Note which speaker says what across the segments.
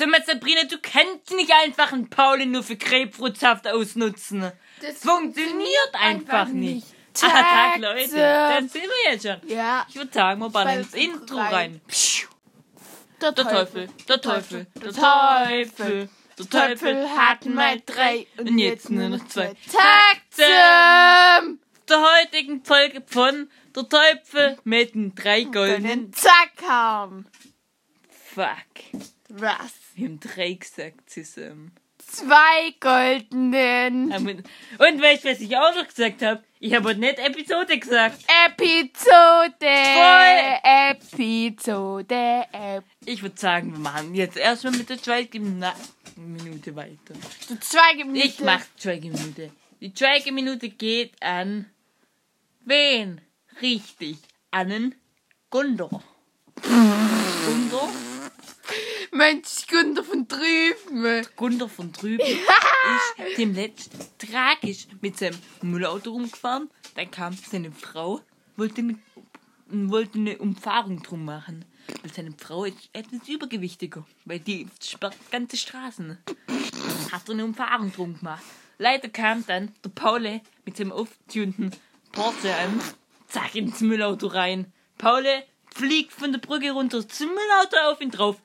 Speaker 1: Sag mal, Sabrina, du kannst nicht einfach einen Pauli nur für Grapefruitsaft ausnutzen.
Speaker 2: Das
Speaker 1: funktioniert einfach nicht. Ah,
Speaker 2: Tag,
Speaker 1: Tag, Leute. Dann sind wir jetzt schon.
Speaker 2: Ja.
Speaker 1: Ich würde sagen, wir ballern
Speaker 2: Ball
Speaker 1: ins Intro
Speaker 2: rein.
Speaker 1: rein.
Speaker 2: Der,
Speaker 1: Der Teufel, der Teufel, der Teufel, der
Speaker 2: Teufel hatten mal drei
Speaker 1: und jetzt nur noch zwei.
Speaker 2: Tag zum
Speaker 1: Der heutigen Folge von Der Teufel mit den drei goldenen.
Speaker 2: goldenen Zack haben.
Speaker 1: Fuck.
Speaker 2: Was?
Speaker 1: Wir haben drei gesagt zusammen.
Speaker 2: Zwei goldenen
Speaker 1: Und weißt du, was ich auch noch gesagt habe? Ich habe heute nicht Episode gesagt.
Speaker 2: Episode.
Speaker 1: Voll.
Speaker 2: Episode. Ep
Speaker 1: Ich würde sagen, wir machen jetzt erstmal mit der Schweigeminute weiter.
Speaker 2: Zwei Minuten.
Speaker 1: Ich mach die Schweigeminute. Die Schweigeminute geht an wen? Richtig, an Gundor. Gundor?
Speaker 2: Mensch, Günther von drüben.
Speaker 1: Gundor von drüben ist dem letzt tragisch mit seinem Müllauto rumgefahren. Dann kam seine Frau, wollte eine, wollte eine Umfahrung drum machen. Weil seine Frau ist etwas übergewichtiger, weil die sperrt ganze Straßen. Hat er eine Umfahrung drum gemacht. Leider kam dann der Paule mit seinem auftunten Porsche an, zack, ins Müllauto rein. Paule fliegt von der Brücke runter zum Müllauto auf ihn drauf.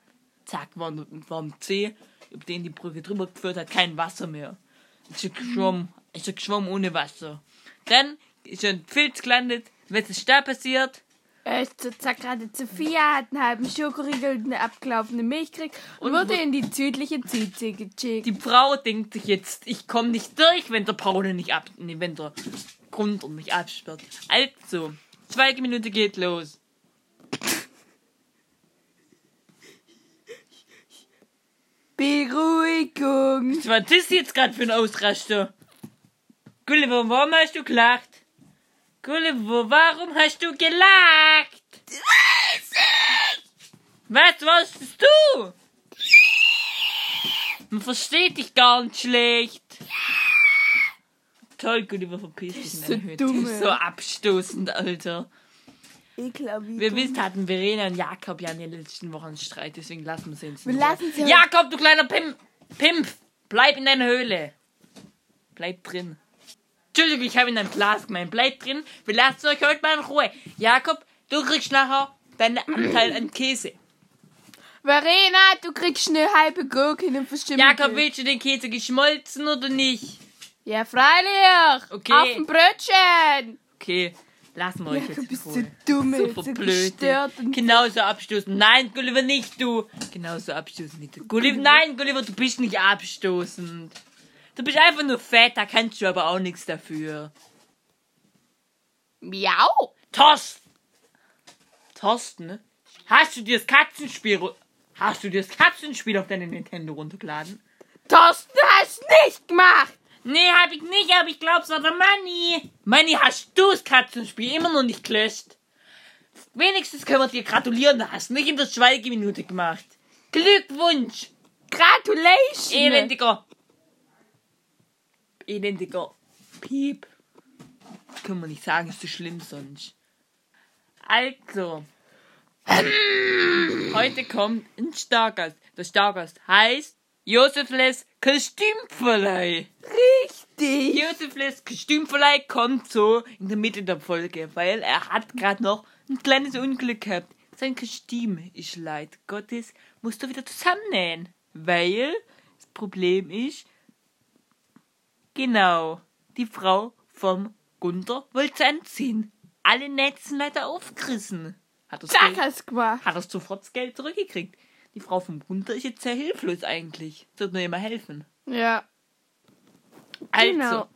Speaker 1: Zack, war, ein See, über den die Brücke drüber geführt hat, kein Wasser mehr. Ist er geschwommen, ist er geschwommen ohne Wasser. Dann ist er in Filz gelandet. Was ist da passiert?
Speaker 2: Er ist zur Zack gerade zu vier, hat einen halben Schokoriegel und eine abgelaufene Milch gekriegt und,
Speaker 1: Und
Speaker 2: wurde in die südliche Südsee geschickt.
Speaker 1: Die Frau denkt sich jetzt, ich komme nicht durch, wenn der Paul nicht ab, nee, wenn der Grund mich absperrt. Also, zweite Minute geht los.
Speaker 2: Beruhigung.
Speaker 1: Was war das jetzt gerade für ein Ausraster? Gulliver, warum hast du gelacht? Gulliver, warum hast du gelacht? Was warst du? Man versteht dich gar nicht schlecht. Toll, Gulliver, verpiss dich in
Speaker 2: So
Speaker 1: deine Hütte.
Speaker 2: dumm,
Speaker 1: So abstoßend, Alter.
Speaker 2: Ekelhaft.
Speaker 1: Wir wisst, hatten Verena und Jakob ja in den letzten Wochen Streit, deswegen lassen wir sie ins
Speaker 2: Wir lassen sie
Speaker 1: Jakob, du kleiner Pimp! Pimp! Bleib in deiner Höhle! Bleib drin. Entschuldigung, ich habe in deinem Glas gemeint. Bleib drin, wir lassen euch heute mal in Ruhe. Jakob, du kriegst nachher deinen Anteil an Käse.
Speaker 2: Verena, du kriegst eine halbe Gurke in einem bestimmten.
Speaker 1: Jakob, willst du den Käse geschmolzen oder nicht?
Speaker 2: Ja, freilich.
Speaker 1: Okay.
Speaker 2: Auf dem Brötchen.
Speaker 1: Okay, lassen wir euch
Speaker 2: Jakob,
Speaker 1: jetzt
Speaker 2: bist
Speaker 1: Ruhe.
Speaker 2: du dumm,
Speaker 1: Super
Speaker 2: so
Speaker 1: blöd.
Speaker 2: gestört und-
Speaker 1: Genauso abstoßen. Nein, Gulliver, nicht du. Genauso abstoßen, nicht du. Gulliver, nein, Gulliver, du bist nicht abstoßend. Du bist einfach nur fett, da kannst du aber auch nichts dafür.
Speaker 2: Miau.
Speaker 1: Thorsten, ne? Hast du dir das Katzenspiel... Hast du dir das Katzenspiel auf deine Nintendo runtergeladen?
Speaker 2: Thorsten, hast nicht gemacht.
Speaker 1: Nee, hab ich nicht, aber ich glaub's war der Manni. Manni, hast du das Katzenspiel immer noch nicht gelöscht? Wenigstens können wir dir gratulieren, da hast du nicht in der Schweigeminute gemacht. Glückwunsch!
Speaker 2: Gratulation.
Speaker 1: Elendiger! Elendiger Piep. Können wir nicht sagen, ist so schlimm sonst. Also. Heute kommt ein Stargast. Der Stargast heißt Josef Les Kostümverleih.
Speaker 2: Richtig.
Speaker 1: Josef Les Kostümverleih kommt so in der Mitte der Folge, weil er hat gerade noch ein kleines Unglück gehabt. Sein Kostüm ist leid Gottes, musst du wieder zusammennähen. Weil das Problem ist, genau, die Frau vom Gunther wollte anziehen. Alle Netzen leider aufgerissen. Hat
Speaker 2: Zack,
Speaker 1: Geld,
Speaker 2: hast gemacht.
Speaker 1: hat er sofort das Geld zurückgekriegt. Die Frau vom Gunther ist jetzt sehr hilflos eigentlich. Sollte mir immer helfen.
Speaker 2: Ja.
Speaker 1: Also,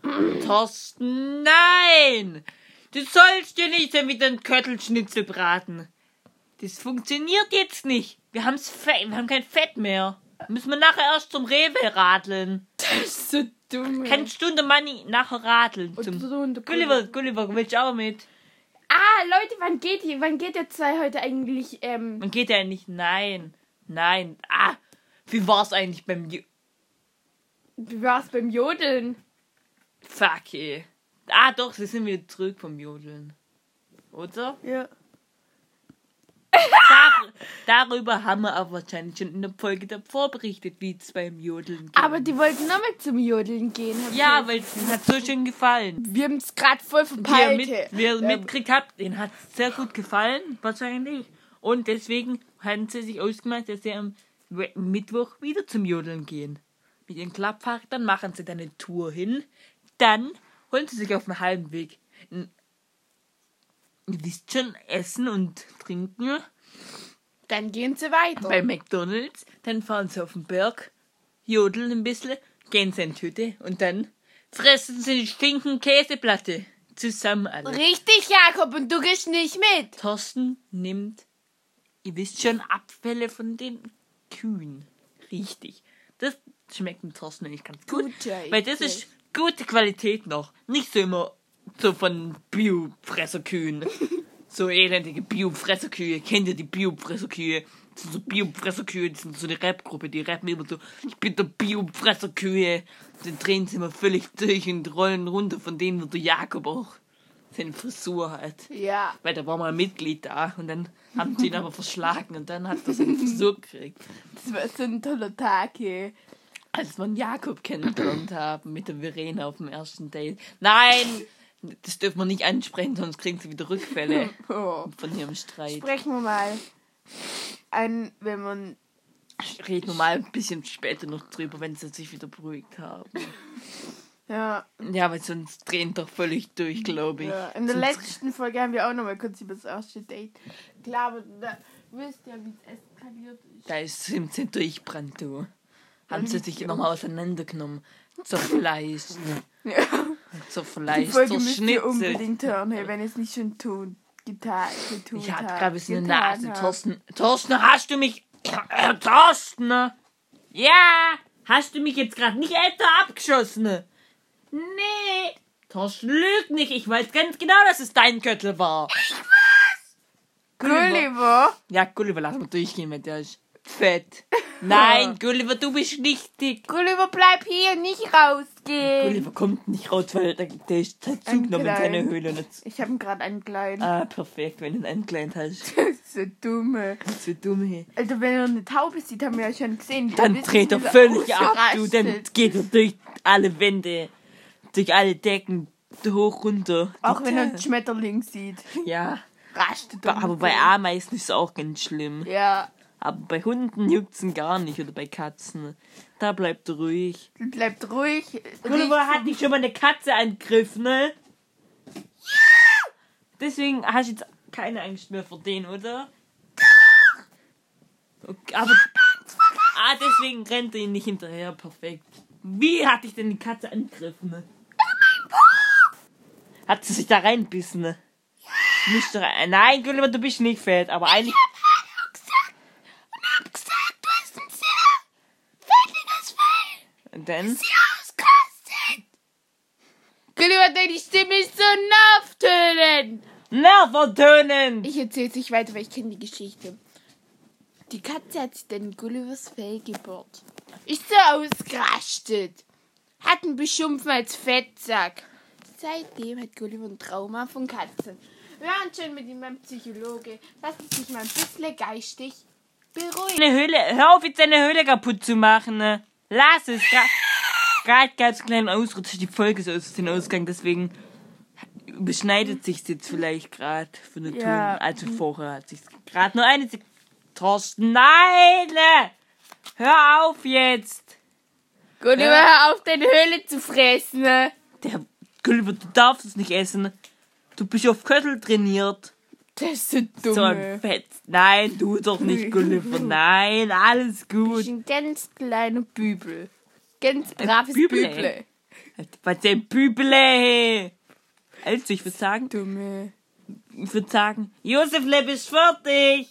Speaker 1: Thorsten, nein! Du sollst dir nicht wieder einen Köttelschnitzel braten. Das funktioniert jetzt nicht. Wir, haben's Fe wir haben kein Fett mehr. Müssen wir nachher erst zum Rewe radeln.
Speaker 2: Das ist so dumm.
Speaker 1: Keine Stunde Money nachher radeln. Zum
Speaker 2: so
Speaker 1: Gulliver, Gulliver, willst du auch mit?
Speaker 2: Ah, Leute, wann geht ihr, wann geht ihr zwei heute eigentlich, ähm,
Speaker 1: Man geht ja nicht. Nein. Nein. Ah, wie war's eigentlich beim Ju
Speaker 2: wie war's beim Jodeln?
Speaker 1: Fuck, ey. Ah, doch, sie sind wieder zurück vom Jodeln. Oder?
Speaker 2: Ja.
Speaker 1: Sag, Darüber haben wir aber wahrscheinlich schon in der Folge davor berichtet, wie es beim Jodeln geht.
Speaker 2: Aber die wollten noch mit zum Jodeln gehen.
Speaker 1: ja, weil es ihnen hat so schön gefallen.
Speaker 2: wir haben es gerade voll verpeilt.
Speaker 1: mit, wie ihr
Speaker 2: Ja.
Speaker 1: mitgekriegt habt, ihnen hat es sehr gut gefallen, wahrscheinlich. Und deswegen haben sie sich ausgemacht, dass sie am Mittwoch wieder zum Jodeln gehen. Mit ihren Klappfahrrädern machen sie dann eine Tour hin. Dann holen sie sich auf dem halben Weg ein, ihr wisst schon, Essen und Trinken
Speaker 2: Dann gehen sie weiter.
Speaker 1: bei McDonalds. Dann fahren sie auf den Berg, jodeln ein bisschen, gehen sie in die Hütte und dann fressen sie die Schinken-Käseplatte zusammen alle.
Speaker 2: Richtig, Jakob, und du gehst nicht mit.
Speaker 1: Thorsten nimmt, ihr wisst schon, Abfälle von den Kühen. Richtig. Schmeckt dem Thorsten nicht ganz gut.
Speaker 2: Guter
Speaker 1: weil das ist gute Qualität noch. Nicht so immer so von Bio-Fresserkühen. so elendige Bio-Fresserkühe. Kennt ihr die Bio-Fresserkühe? Das sind so Bio-Fresserkühe, das sind so eine Rap-Gruppe, die rappen immer so, ich bin der Bio-Fresserkühe. Dann drehen sie immer völlig durch und rollen runter, von denen wird der Jakob auch seine Frisur hat.
Speaker 2: Ja.
Speaker 1: Weil da war mal ein Mitglied da und dann haben sie ihn aber verschlagen und dann hat er seine Frisur gekriegt.
Speaker 2: Das war so ein toller Tag, ey.
Speaker 1: Als wir einen Jakob kennengelernt haben mit der Verena auf dem ersten Date. Nein! Das dürfen wir nicht ansprechen, sonst kriegen sie wieder Rückfälle
Speaker 2: Oh.
Speaker 1: von ihrem Streit.
Speaker 2: Sprechen wir mal an, wenn man.
Speaker 1: Reden wir mal ein bisschen später noch drüber, wenn sie sich wieder beruhigt haben.
Speaker 2: Ja,
Speaker 1: Ja, weil sonst drehen doch völlig durch, glaube ich.
Speaker 2: ja. In der
Speaker 1: Sonst-
Speaker 2: letzten Folge haben wir auch noch mal kurz über das erste Date. Klar, aber da wisst ihr, wie es eskaliert ist.
Speaker 1: Da ist, sie durchbrannt, du. Haben sie sich nochmal auseinandergenommen. Zerfleischt.
Speaker 2: Ja.
Speaker 1: Zerfleischt, zerschnitzelt.
Speaker 2: unbedingt hören, hey, wenn ihr es nicht schon tun, getan, getun
Speaker 1: Ich hab
Speaker 2: habt,
Speaker 1: grad ein bisschen
Speaker 2: getan
Speaker 1: Nase. Thorsten, Thorsten, hast du mich... Äh, Thorsten! Ja! Hast du mich jetzt gerade nicht etwa abgeschossen? Nee! Thorsten lügt nicht. Ich weiß ganz genau, dass es dein Köttel war. Gulliver.
Speaker 2: Gulliver?
Speaker 1: Ja, Gulliver, lass mal durchgehen, der ist fett. Nein, Gulliver, du bist nicht dick.
Speaker 2: Gulliver, bleib hier, nicht rausgehen.
Speaker 1: Gulliver kommt nicht raus, weil der, der ist zugenommen in seine. Höhle. Und jetzt,
Speaker 2: Ich habe ihn gerade angekleidet.
Speaker 1: ah, perfekt, wenn du ihn angeleint hast.
Speaker 2: so dumme.
Speaker 1: So dumm hier.
Speaker 2: Alter, wenn er eine Taube sieht, haben wir ja schon gesehen.
Speaker 1: Dann
Speaker 2: ist
Speaker 1: dreht er völlig ab, du. Dann geht er durch alle Wände, durch alle Decken, hoch, runter.
Speaker 2: Auch wenn er einen Schmetterling sieht.
Speaker 1: Ja.
Speaker 2: Rastet er
Speaker 1: Aber bei. Ameisen ist es auch ganz schlimm.
Speaker 2: Ja,
Speaker 1: Aber bei Hunden juckt's ihn gar nicht. Oder bei Katzen. Da bleibt ruhig.
Speaker 2: bleibt ruhig.
Speaker 1: Gulliver hat dich schon mal eine Katze angegriffen, ne? Ja! Deswegen hast du jetzt keine Angst mehr vor den, oder? Okay, aber. Ah, deswegen rennt er ihn nicht hinterher. Perfekt. Wie hat dich denn die Katze angegriffen? Ne? Hat sie sich da reinbissen? Ne? Nicht da rein. Nein, Gulliver, du bist nicht fett, aber eigentlich
Speaker 2: gesagt, du hast ein sehr fettiges
Speaker 1: Und dann.
Speaker 2: Auskostet. Gulliver, deine Stimme ist so nervtönend.
Speaker 1: Nervertönen!
Speaker 2: Ich erzähl's nicht weiter, weil ich kenne die Geschichte. Die Katze hat sich dann Gullivers Fell gebohrt. Ist so ausgerastet. Hat ihn beschimpfen als Fettsack. Seitdem hat Gulliver ein Trauma von Katzen. Wir waren schon mit ihm beim Psychologe. Lass es sich mal ein bisschen geistig beruhigen.
Speaker 1: Eine Höhle, hör auf jetzt deine Höhle kaputt zu machen. Ne? Lass es. Gerade gab es einen kleinen Ausrutscher. Die Folge ist aus dem Ausgang, deswegen beschneidet sich jetzt vielleicht gerade von der
Speaker 2: Ja.
Speaker 1: Ton. Also vorher hat sich gerade nur eine Sekunde. Thorsten, nein! Hör auf jetzt!
Speaker 2: Gulliver,
Speaker 1: Ja.
Speaker 2: hör auf, deine Höhle zu fressen. ne?
Speaker 1: Der Gulliver, du darfst es nicht essen. Du bist auf Köttel trainiert.
Speaker 2: Das ist so dumm.
Speaker 1: So ein Fett. Nein, du doch nicht, Gulliver. Nein, alles gut.
Speaker 2: bist ein ganz kleiner Bübel. Ganz braves
Speaker 1: Büble.
Speaker 2: Büble.
Speaker 1: Was denn Büble? Also, ich würde sagen,
Speaker 2: Dumme.
Speaker 1: ich würde sagen, Josefle, bist fertig.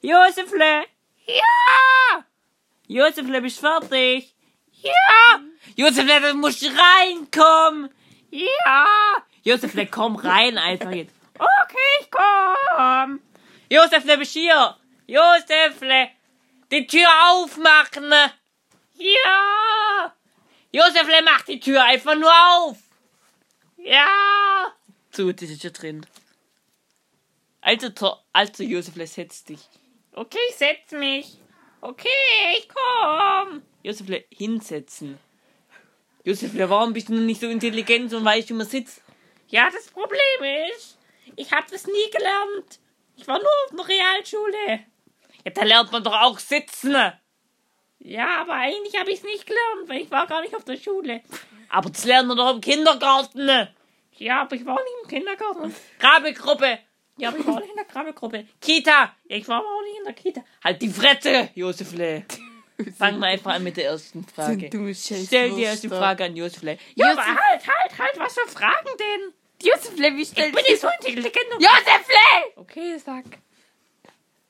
Speaker 1: Josefle. Ja. Josefle, bist fertig. Ja. Josefle, du musst reinkommen. Ja. Josefle, komm rein einfach jetzt. Okay, ich komm. Josefle, bist hier. Josefle, die Tür aufmachen. Ja. Josefle, mach die Tür einfach nur auf. Ja. So, das ist ja drin. Also, also Josefle, setz dich. Okay, ich setz mich. Okay, ich komm. Josefle, hinsetzen. Josefle, warum bist du nicht so intelligent und weißt, wie man sitzt? Ja, das Problem ist, ich habe das nie gelernt. Ich war nur auf einer Realschule. Ja, da lernt man doch auch sitzen. Ja, aber eigentlich habe ich es nicht gelernt, weil ich war gar nicht auf der Schule. Aber das lernt man doch im Kindergarten. Ja, aber ich war nicht im Kindergarten. Grabegruppe. Ja, aber ich war nicht in der Grabegruppe. Kita. Ja, ich war aber auch nicht in der Kita. Halt die Fresse, Josefle. Fangen wir einfach an mit der ersten Frage. Stell die erste Frage an Josefle. Ja, aber
Speaker 2: Josef-
Speaker 1: halt, halt, halt, was für Fragen denn?
Speaker 2: Josefle, wie
Speaker 1: Ich
Speaker 2: stellst
Speaker 1: bin nicht so intelligent. und-
Speaker 2: Josefle!
Speaker 1: Okay, sag.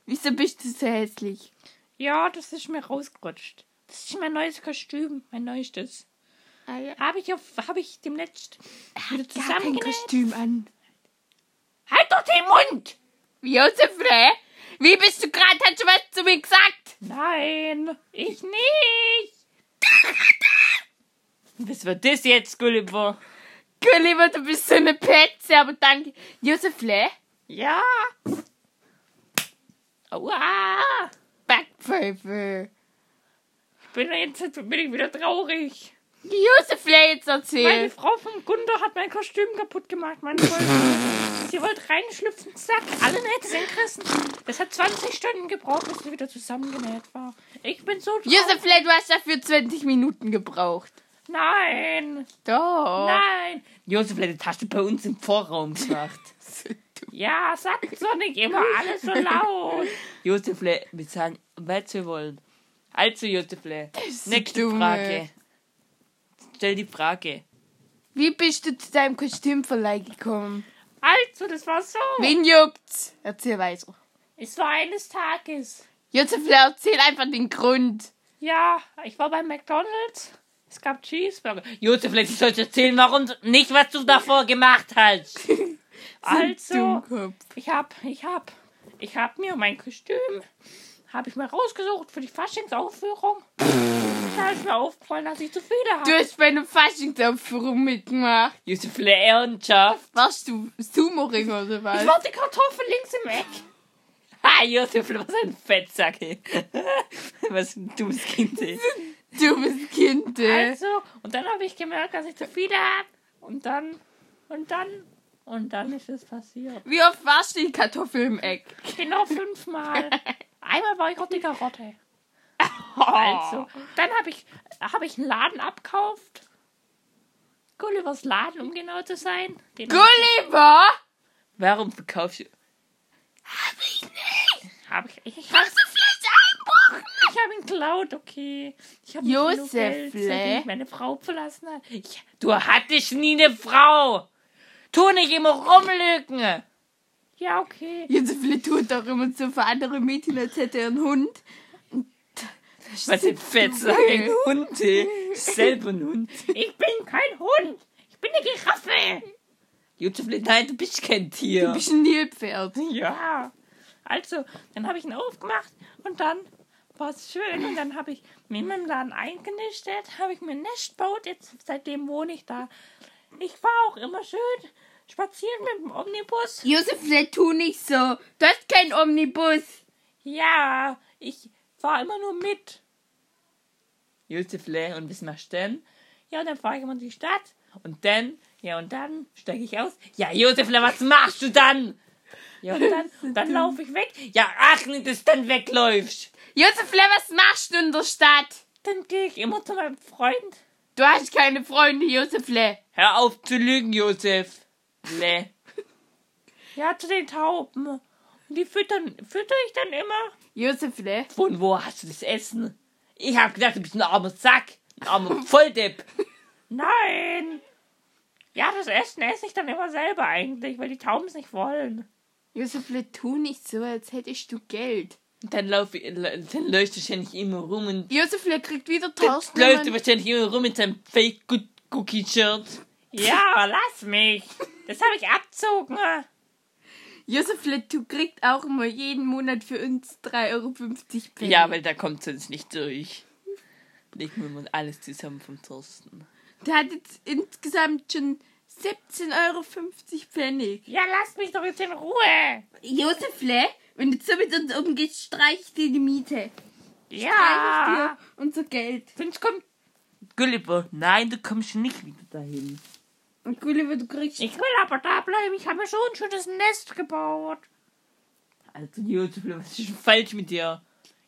Speaker 2: Wieso bist du so hässlich?
Speaker 1: Ja, das ist mir rausgerutscht. Das ist mein neues Kostüm, mein neuestes.
Speaker 2: Ah, ja.
Speaker 1: Habe ich auf, habe ich demnächst wieder
Speaker 2: Gar kein
Speaker 1: zusammengenäht.
Speaker 2: Kostüm an.
Speaker 1: Halt doch den Mund!
Speaker 2: Josefle, wie bist du gerade? Hast du was zu mir gesagt?
Speaker 1: Nein, ich nicht. Was wird das jetzt, Gulliver?
Speaker 2: Gulliver, du bist so eine Petze, aber danke. Josefle,
Speaker 1: Ja. Aua.
Speaker 2: Backpfeife.
Speaker 1: Ich bin jetzt bin ich wieder traurig.
Speaker 2: Josefle, jetzt
Speaker 1: Meine
Speaker 2: erzähl.
Speaker 1: Frau vom Gunder hat mein Kostüm kaputt gemacht. Meine wollte, sie wollte reinschlüpfen, zack, alle Nähte sind gerissen. Das hat 20 Stunden gebraucht, bis sie wieder zusammengenäht war. Ich bin so traurig.
Speaker 2: Josefle, du hast dafür 20 Minuten gebraucht.
Speaker 1: Nein,
Speaker 2: Doch.
Speaker 1: nein. Josef hat die Tasche bei uns im Vorraum gemacht. ja, sag doch nicht immer alles so laut. Josefle, wir sagen, was wir wollen. Also,
Speaker 2: so
Speaker 1: nächste
Speaker 2: dumm,
Speaker 1: Frage. Stell die Frage.
Speaker 2: Wie bist du zu deinem Kostümverleih gekommen?
Speaker 1: Also, das war so.
Speaker 2: Wen juckt's? Erzähl weiter.
Speaker 1: Es war eines Tages.
Speaker 2: Josefle, erzähl einfach den Grund.
Speaker 1: Ja, ich war bei McDonalds. Es gab Cheeseburger. Josef, ich soll erzählen, warum du- nicht, was du davor gemacht hast. also, ich hab, ich hab, ich hab mir mein Kostüm, habe ich mir rausgesucht für die Faschingsaufführung. da ist mir aufgefallen, dass ich zu viele
Speaker 2: Du
Speaker 1: habe.
Speaker 2: hast bei einer Faschingsaufführung mitgemacht.
Speaker 1: Josef, ernsthaft.
Speaker 2: Warst du Sumo-Ring oder was?
Speaker 1: Ich war die Kartoffel links im Eck. Ha, Josef, was ein Fettsack. ey. was ein dummes Kind. ey.
Speaker 2: Du bist Kind, ey.
Speaker 1: Also, und dann habe ich gemerkt, dass ich zu viele habe. Und dann, und dann, und dann ist es passiert.
Speaker 2: Wie oft warst du die Kartoffel im Eck?
Speaker 1: Genau fünfmal. Einmal war ich auch die Karotte. Also, dann habe ich, hab ich einen Laden abkauft. Gullivers Laden, um genau zu sein. Den
Speaker 2: Gulliver!
Speaker 1: Warum verkaufst du?
Speaker 2: Hab ich nicht.
Speaker 1: Hab ich, ich
Speaker 2: Vielleicht einbrochen.
Speaker 1: Ich hab ihn geklaut, okay. Ich habe
Speaker 2: Josefle.
Speaker 1: meine Frau verlassen hat. Ich, du hattest nie eine Frau. Tu nicht immer rumlügen. Ja, okay.
Speaker 2: Josefle tut doch immer so für andere Mädchen, als hätte er einen Hund.
Speaker 1: Was ein
Speaker 2: sitzt
Speaker 1: Fetzer, ein. Hund, ey. Selber ein Hund. Ich bin kein Hund. Ich bin eine Giraffe. Josef, nein, du bist kein Tier.
Speaker 2: Du bist ein Nilpferd.
Speaker 1: Ja. Also, dann habe ich ihn aufgemacht und dann war es schön und dann habe ich mir in meinem Laden eingenistet, habe ich mir ein Nest gebaut, jetzt seitdem wohne ich da. Ich war auch immer schön spazieren mit dem Omnibus.
Speaker 2: Josefle, tu nicht so. Du hast keinen Omnibus.
Speaker 1: Ja, ich fahre immer nur mit. Josefle, und was machst du denn? Ja, dann fahre ich immer in die Stadt. Und dann, ja, und dann steige ich aus. Ja, Josefle, was machst du dann? Ja, und dann, dann laufe ich weg. Ja, ach, nicht, dass du dann wegläufst.
Speaker 2: Josefle, was machst du in der Stadt?
Speaker 1: Dann gehe ich immer zu meinem Freund.
Speaker 2: Du hast keine Freunde, Josefle.
Speaker 1: Hör auf zu lügen, Josef. Le. Ja, zu den Tauben. Und die füttern, fütter ich dann immer.
Speaker 2: Josefle,
Speaker 1: Von wo hast du das Essen? Ich hab gedacht, du bist ein armer Sack. Ein armer Volldepp. Nein. Ja, das Essen esse ich dann immer selber eigentlich, weil die Tauben es nicht wollen.
Speaker 2: Josefle, tu nicht so, als hättest du Geld.
Speaker 1: Und dann laufe ich, dann läufst du wahrscheinlich immer rum und
Speaker 2: Josefle kriegt wieder
Speaker 1: dann läufst du
Speaker 2: Tausend.
Speaker 1: wahrscheinlich immer rum mit seinem Fake Cookie Shirt. Ja, lass mich. Das habe ich abzogen.
Speaker 2: Josefle, du kriegst auch immer jeden Monat für uns 3,50 Euro Pfennig.
Speaker 1: Ja, weil da kommt sonst nicht durch. Legen wir mal alles zusammen vom Thorsten.
Speaker 2: Der hat jetzt insgesamt schon 17,50 Euro Pfennig.
Speaker 1: Ja, lass mich doch jetzt in Ruhe.
Speaker 2: Josefle, wenn du so mit uns umgehst, streich ich dir die Miete. Streich ich dir unser Geld.
Speaker 1: Sonst kommt Gulliver. Nein, du kommst nicht wieder dahin.
Speaker 2: Und Gulliver, du kriegst...
Speaker 1: Ich will aber da bleiben. Ich habe mir schon ein schönes Nest gebaut. Also, Josef, was ist denn falsch mit dir?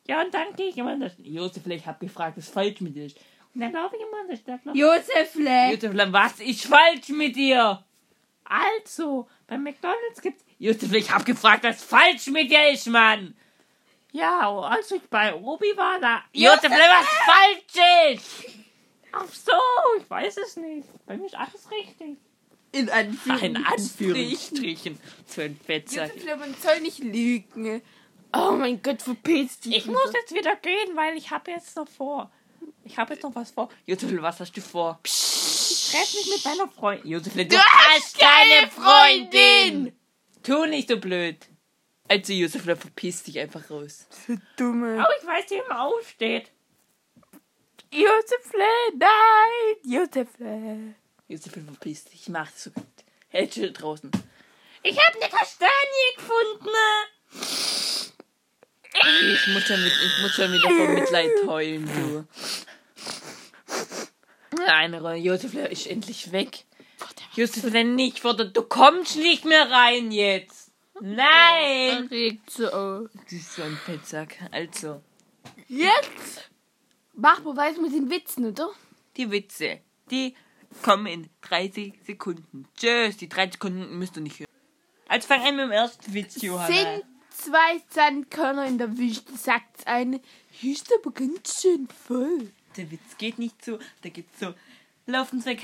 Speaker 1: Ja, und dann gehe ich immer in der Stadt. Josef, ich habe gefragt, was falsch mit dir ist. Dann laufe ich immer in der Stadt. noch-
Speaker 2: Josefle!
Speaker 1: Josef, was ist falsch mit dir? Also, bei McDonalds gibt's. Josef, ich habe gefragt, was falsch mit dir ist, Mann. Ja, als ich bei Obi war, da. Josef, was falsch ist. Ach so, ich weiß es nicht. Bei mir ist alles richtig.
Speaker 2: In
Speaker 1: In
Speaker 2: Anführungsstrichen.
Speaker 1: Anführungsstrichen. So ein Fettsack.
Speaker 2: Josefle, man soll nicht lügen. Oh mein Gott, verpiss dich.
Speaker 1: Ich muss jetzt wieder gehen, weil ich habe jetzt noch vor. Ich habe jetzt noch was vor. Josef, was hast du vor? Ich treffe mich mit meiner Freundin. Josef, du,
Speaker 2: Du hast keine Freundin!
Speaker 1: Tu nicht so blöd. Also, Josef, verpiss dich einfach raus.
Speaker 2: Dumme.
Speaker 1: Oh, ich weiß, wie man aufsteht.
Speaker 2: Josefle, nein! Josefle.
Speaker 1: Josef, verpiss dich. Ich mach das so gut. Hält schon draußen. Ich habe eine Kastanie gefunden. Ich muss schon, mit, ich muss schon wieder vor Mitleid heulen, du. Eine Rolle. Josef ist endlich weg. Josef, wenn nicht, wurde, du kommst nicht mehr rein jetzt. Nein!
Speaker 2: Regt so.
Speaker 1: Du bist so ein Fettsack. Also,
Speaker 2: Jetzt! Mach mal weiter mit den Witzen, oder?
Speaker 1: die Witze, die kommen in 30 Sekunden. Tschüss, die 30 Sekunden müsst ihr nicht hören. Also fang an mit dem ersten Witz, Johanna.
Speaker 2: Sind zwei Sandkörner in der Wüste, sagt eine. Hier ist aber ganz schön voll.
Speaker 1: Der Witz geht nicht so, da geht's so. Laufen zwei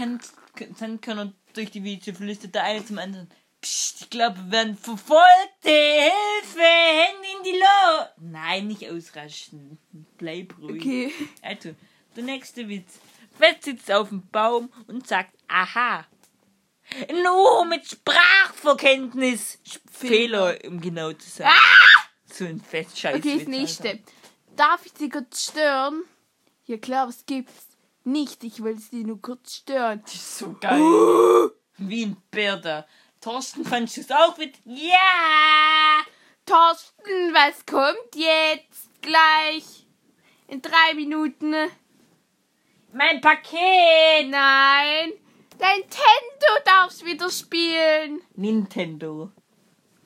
Speaker 1: Sandkörner durch die Wüste, flüstert der eine zum anderen. Psst, ich glaube, wir werden verfolgt. Hilfe, Hände in die Luft. Nein, nicht ausraschen. Bleib ruhig.
Speaker 2: Okay.
Speaker 1: Also, der nächste Witz. Fett sitzt auf dem Baum und sagt, aha. Nur mit Sprachverkenntnis. Fehler, um genau zu sein. So ein fett scheiß
Speaker 2: Okay, das nächste. Darf ich Sie kurz stören? Ja klar, was gibt's? Nicht, ich will Sie nur kurz stören.
Speaker 1: Das ist so geil. Wie ein Bär da. Thorsten, fandst du es auch mit? Ja!
Speaker 2: Thorsten, was kommt jetzt gleich? In drei Minuten?
Speaker 1: Mein Paket!
Speaker 2: Nein. Dein Nintendo darfst wieder spielen.
Speaker 1: Nintendo.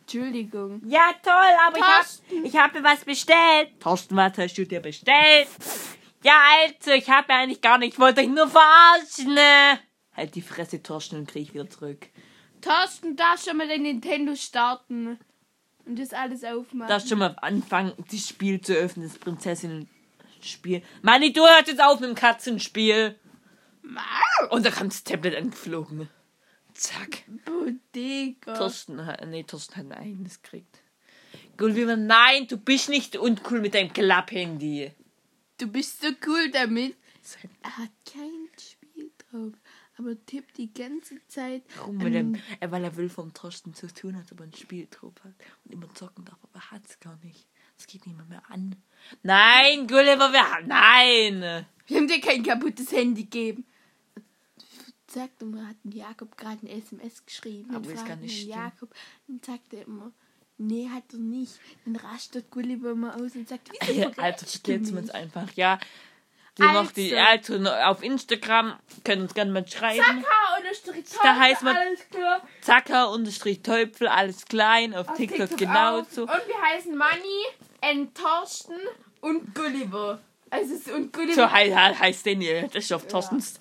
Speaker 2: Entschuldigung.
Speaker 1: Ja, toll, aber ich hab,
Speaker 2: Thorsten.
Speaker 1: ich hab mir was bestellt. Thorsten, was hast du dir bestellt? Ja, also, ich habe ja eigentlich gar nicht, ich wollte euch nur verarschen. ne? Halt die Fresse, Thorsten, und krieg wieder zurück.
Speaker 2: Thorsten, darfst schon mal dein Nintendo starten. Und das alles aufmachen.
Speaker 1: Darfst schon mal anfangen, das Spiel zu öffnen, das Prinzessinnen-Spiel. Manni, du hörst jetzt auf mit dem Katzenspiel. Und da kam das Tablet angeflogen. Zack.
Speaker 2: Bodega.
Speaker 1: Thorsten hat, nee, Thorsten hat ein eigenes gekriegt. Gulliver, nein, du bist nicht uncool mit deinem Klapphandy.
Speaker 2: Du bist so cool damit. Er hat kein Spiel drauf, aber tippt die ganze Zeit.
Speaker 1: Warum? Weil, er, äh, weil er will vom Thorsten zu tun hat, aber ein Spiel drauf hat und immer zocken darf, aber er hat's gar nicht. Das geht niemand mehr an. Nein, Gulliver, wir haben, nein!
Speaker 2: Wir haben dir kein kaputtes Handy gegeben. Sagt immer, hat Jakob gerade ein SMS geschrieben.
Speaker 1: Aber das kann nicht stimmen.
Speaker 2: Jakob und sagt er immer, nee, hat er nicht. Dann rastet Gulliver immer aus und sagt, wieso
Speaker 1: Ja, also
Speaker 2: du
Speaker 1: vergeht's
Speaker 2: mich?
Speaker 1: uns einfach, ja. Die
Speaker 2: Also.
Speaker 1: macht die, also noch auf Instagram, können uns gerne mal schreiben.
Speaker 2: Zacker unterstrich
Speaker 1: Da heißt man-
Speaker 2: alles klar.
Speaker 1: Zacker unterstrich Teufel, alles klein, auf,
Speaker 2: Auf
Speaker 1: TikTok,
Speaker 2: TikTok
Speaker 1: genauso.
Speaker 2: Und wir heißen Manni, N. Torsten und Gulliver. Also es- und Gulliver.
Speaker 1: So he he heißt den hier. Das ist auf Thorstens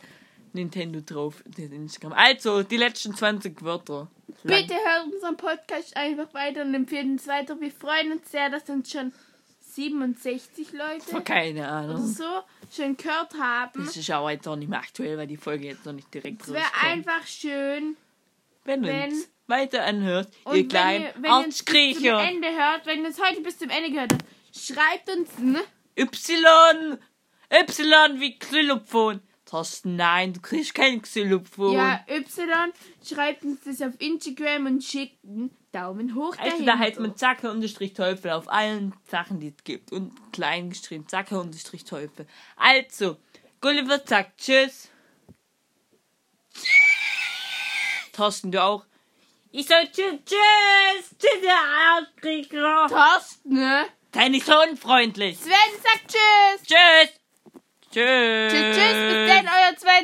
Speaker 1: Nintendo drauf. den Instagram. Also, die letzten 20 Wörter.
Speaker 2: Bitte hört unseren Podcast einfach weiter und empfehlen uns weiter. Wir freuen uns sehr, dass uns schon 67 Leute
Speaker 1: Keine
Speaker 2: oder
Speaker 1: Ahnung.
Speaker 2: so schon gehört haben.
Speaker 1: Das ist auch jetzt auch nicht mehr aktuell, weil die Folge jetzt noch nicht direkt
Speaker 2: Es wäre
Speaker 1: rauskommt.
Speaker 2: einfach schön.
Speaker 1: Wenn
Speaker 2: wenn-
Speaker 1: uns weiter anhört,
Speaker 2: Und
Speaker 1: ihr kleinen
Speaker 2: wenn ihr, wenn ihr uns bis zum
Speaker 1: Arschkriecher.
Speaker 2: Ende hört, wenn ihr es heute bis zum Ende gehört habt, schreibt uns, ne?
Speaker 1: Y. Y wie Xylophon. Thorsten, nein, du kriegst kein Xylophon.
Speaker 2: Ja, Y, schreibt uns das auf Instagram und schickt einen Daumen hoch
Speaker 1: Also
Speaker 2: dahinter.
Speaker 1: da heißt man Zacke unterstrich Teufel auf allen Sachen, die es gibt. Und klein geschrieben Zacke unterstrich Teufel. Also, Gulliver sagt Tschüss. Thorsten, du auch. Ich sag tschüss, tschüss, tschüss, ihr Arschkriecher.
Speaker 2: Thorsten, ne?
Speaker 1: Sei nicht so unfreundlich.
Speaker 2: Sven sagt Tschüss.
Speaker 1: Tschüss. Tschüss.
Speaker 2: Tschüss, tschüss. Bis dann, euer zwei.